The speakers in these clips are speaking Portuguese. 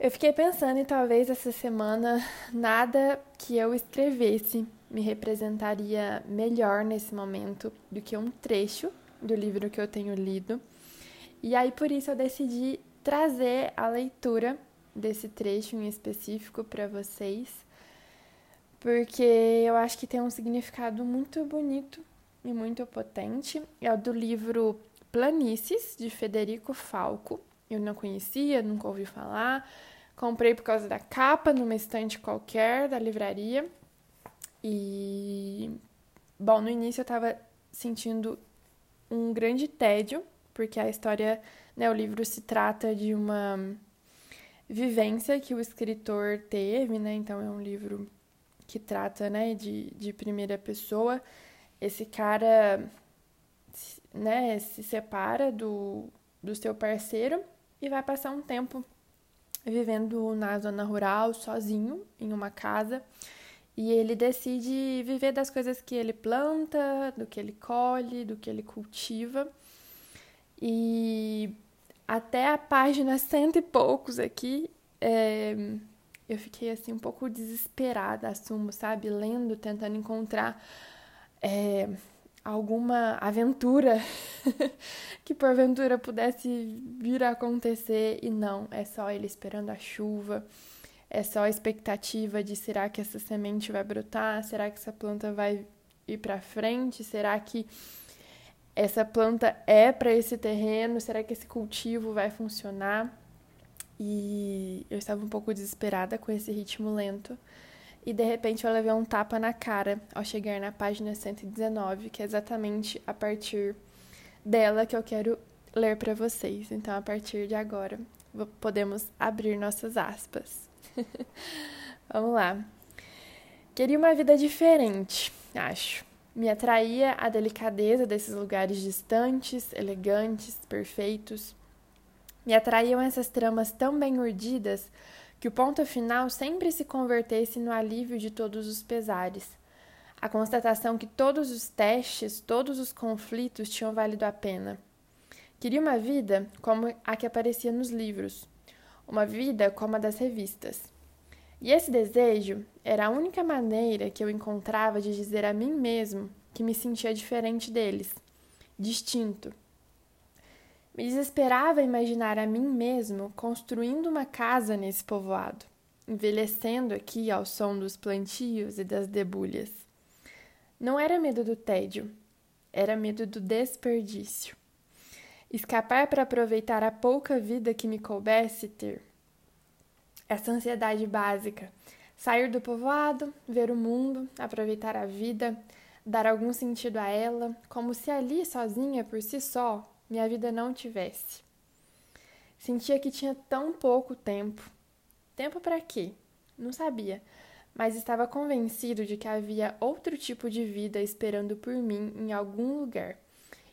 Eu fiquei pensando e talvez essa semana nada que eu escrevesse me representaria melhor nesse momento do que um trecho do livro que eu tenho lido. E aí por isso eu decidi trazer a leitura desse trecho em específico para vocês, porque eu acho que tem um significado muito bonito e muito potente. É o do livro Planícies de Federico Falco. Eu não conhecia, nunca ouvi falar. Comprei por causa da capa numa estante qualquer da livraria. E bom, no início eu estava sentindo um grande tédio, porque a história, né, o livro se trata de uma vivência que o escritor teve, né? Então é um livro que trata, né, de, de primeira pessoa. Esse cara, né, se separa do, do seu parceiro e vai passar um tempo vivendo na zona rural, sozinho, em uma casa. E ele decide viver das coisas que ele planta, do que ele colhe, do que ele cultiva. E até a página cento e poucos aqui, é, eu fiquei assim um pouco desesperada, assumo, sabe? Lendo, tentando encontrar é, alguma aventura que porventura pudesse vir a acontecer e não, é só ele esperando a chuva, é só a expectativa de será que essa semente vai brotar, será que essa planta vai ir para frente, será que essa planta é para esse terreno, será que esse cultivo vai funcionar? E eu estava um pouco desesperada com esse ritmo lento e de repente eu levei um tapa na cara ao chegar na página 119, que é exatamente a partir dela que eu quero ler para vocês. Então, a partir de agora, podemos abrir nossas aspas. Vamos lá. Queria uma vida diferente, acho. Me atraía a delicadeza desses lugares distantes, elegantes, perfeitos. Me atraíam essas tramas tão bem urdidas que o ponto final sempre se convertesse no alívio de todos os pesares. A constatação que todos os testes, todos os conflitos tinham valido a pena. Queria uma vida como a que aparecia nos livros, uma vida como a das revistas. E esse desejo era a única maneira que eu encontrava de dizer a mim mesmo que me sentia diferente deles, distinto. Me desesperava imaginar a mim mesmo construindo uma casa nesse povoado, envelhecendo aqui ao som dos plantios e das debulhas. Não era medo do tédio, era medo do desperdício. Escapar para aproveitar a pouca vida que me coubesse ter. Essa ansiedade básica. Sair do povoado, ver o mundo, aproveitar a vida, dar algum sentido a ela, como se ali, sozinha por si só, minha vida não tivesse. Sentia que tinha tão pouco tempo. Tempo para quê? Não sabia, mas estava convencido de que havia outro tipo de vida esperando por mim em algum lugar.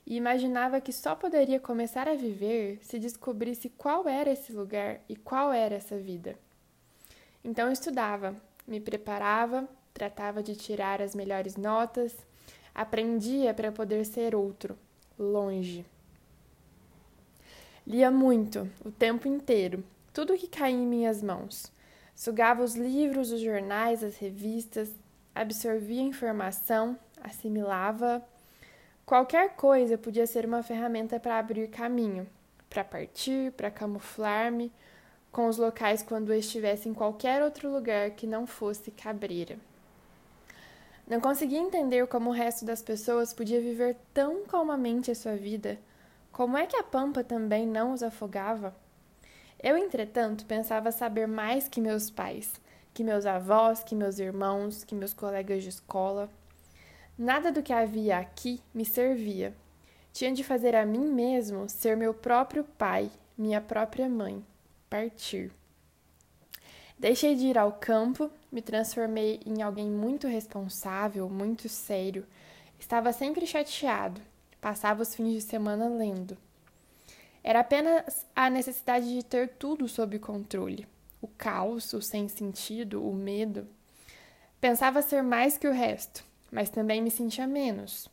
E imaginava que só poderia começar a viver se descobrisse qual era esse lugar e qual era essa vida. Então estudava, me preparava, tratava de tirar as melhores notas, aprendia para poder ser outro, longe. Lia muito, o tempo inteiro, tudo que caía em minhas mãos. Sugava os livros, os jornais, as revistas, absorvia informação, assimilava. Qualquer coisa podia ser uma ferramenta para abrir caminho, para partir, para camuflar-me com os locais quando eu estivesse em qualquer outro lugar que não fosse cabreira. Não conseguia entender como o resto das pessoas podia viver tão calmamente a sua vida como é que a pampa também não os afogava? Eu, entretanto, pensava saber mais que meus pais, que meus avós, que meus irmãos, que meus colegas de escola. Nada do que havia aqui me servia. Tinha de fazer a mim mesmo ser meu próprio pai, minha própria mãe, partir. Deixei de ir ao campo, me transformei em alguém muito responsável, muito sério. Estava sempre chateado, Passava os fins de semana lendo. Era apenas a necessidade de ter tudo sob controle. O caos, o sem sentido, o medo. Pensava ser mais que o resto, mas também me sentia menos.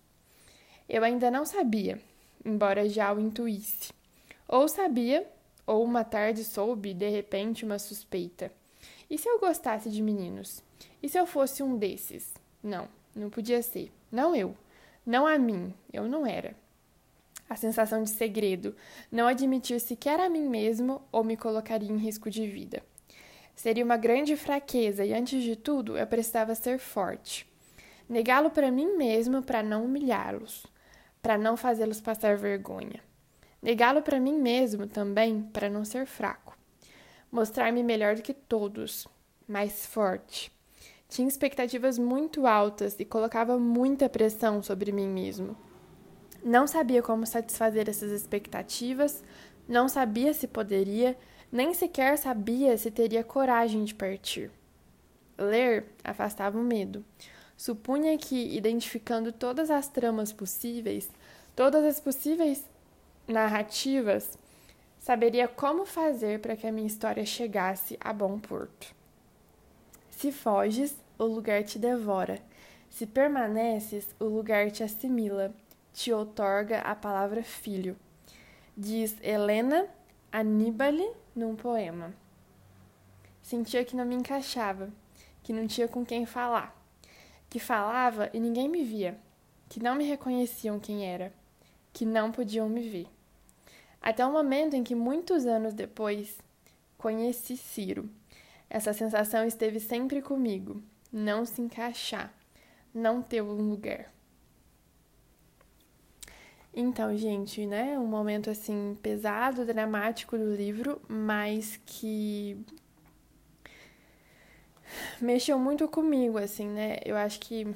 Eu ainda não sabia, embora já o intuísse. Ou sabia, ou uma tarde soube, de repente, uma suspeita. E se eu gostasse de meninos? E se eu fosse um desses? Não, não podia ser. Não eu. Não a mim. Eu não era. A sensação de segredo, não admitir sequer a mim mesmo ou me colocaria em risco de vida. Seria uma grande fraqueza e, antes de tudo, eu precisava ser forte. Negá-lo para mim mesmo para não humilhá-los, para não fazê-los passar vergonha. Negá-lo para mim mesmo também para não ser fraco. Mostrar-me melhor do que todos, mais forte. Tinha expectativas muito altas e colocava muita pressão sobre mim mesmo. Não sabia como satisfazer essas expectativas, não sabia se poderia, nem sequer sabia se teria coragem de partir. Ler afastava o medo. Supunha que, identificando todas as tramas possíveis, todas as possíveis narrativas, saberia como fazer para que a minha história chegasse a bom porto. Se foges, o lugar te devora. Se permaneces, o lugar te assimila, te outorga a palavra filho. Diz Helena Aníbale num poema. Sentia que não me encaixava, que não tinha com quem falar, que falava e ninguém me via, que não me reconheciam quem era, que não podiam me ver. Até o momento em que, muitos anos depois, conheci Ciro. Essa sensação esteve sempre comigo, não se encaixar, não ter um lugar. Então, gente, né, um momento assim pesado, dramático do livro, mas que mexeu muito comigo, assim, né? Eu acho que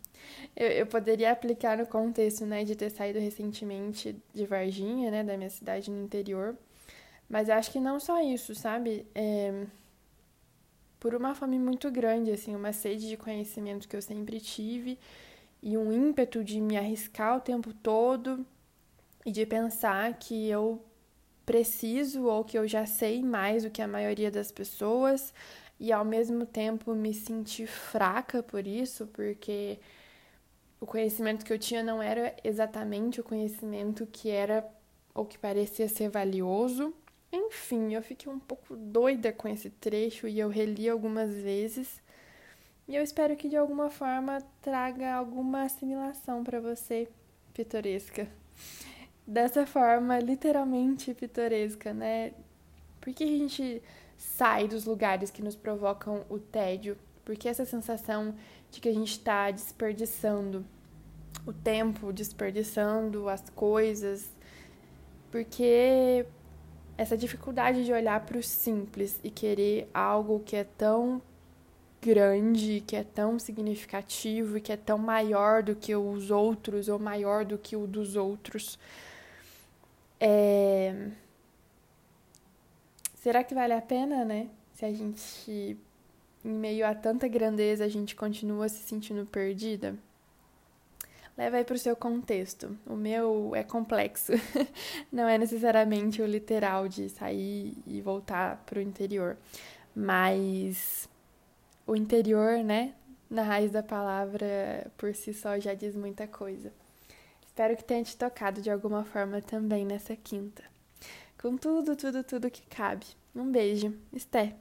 eu, eu, poderia aplicar no contexto, né, de ter saído recentemente de Varginha, né, da minha cidade no interior. Mas acho que não só isso, sabe? É, por uma fome muito grande, assim, uma sede de conhecimento que eu sempre tive e um ímpeto de me arriscar o tempo todo e de pensar que eu preciso ou que eu já sei mais do que a maioria das pessoas e ao mesmo tempo me sentir fraca por isso, porque o conhecimento que eu tinha não era exatamente o conhecimento que era ou que parecia ser valioso. Enfim, eu fiquei um pouco doida com esse trecho e eu reli algumas vezes. E eu espero que de alguma forma traga alguma assimilação para você, pitoresca. Dessa forma, literalmente pitoresca, né? Porque a gente sai dos lugares que nos provocam o tédio? Porque essa sensação de que a gente está desperdiçando o tempo, desperdiçando as coisas, porque essa dificuldade de olhar para o simples e querer algo que é tão grande, que é tão significativo e que é tão maior do que os outros ou maior do que o dos outros. É... Será que vale a pena, né? Se a gente, em meio a tanta grandeza, a gente continua se sentindo perdida? Leva aí para o seu contexto. O meu é complexo. Não é necessariamente o literal de sair e voltar para o interior. Mas o interior, né, na raiz da palavra, por si só já diz muita coisa. Espero que tenha te tocado de alguma forma também nessa quinta. Com tudo, tudo, tudo que cabe. Um beijo. Esté.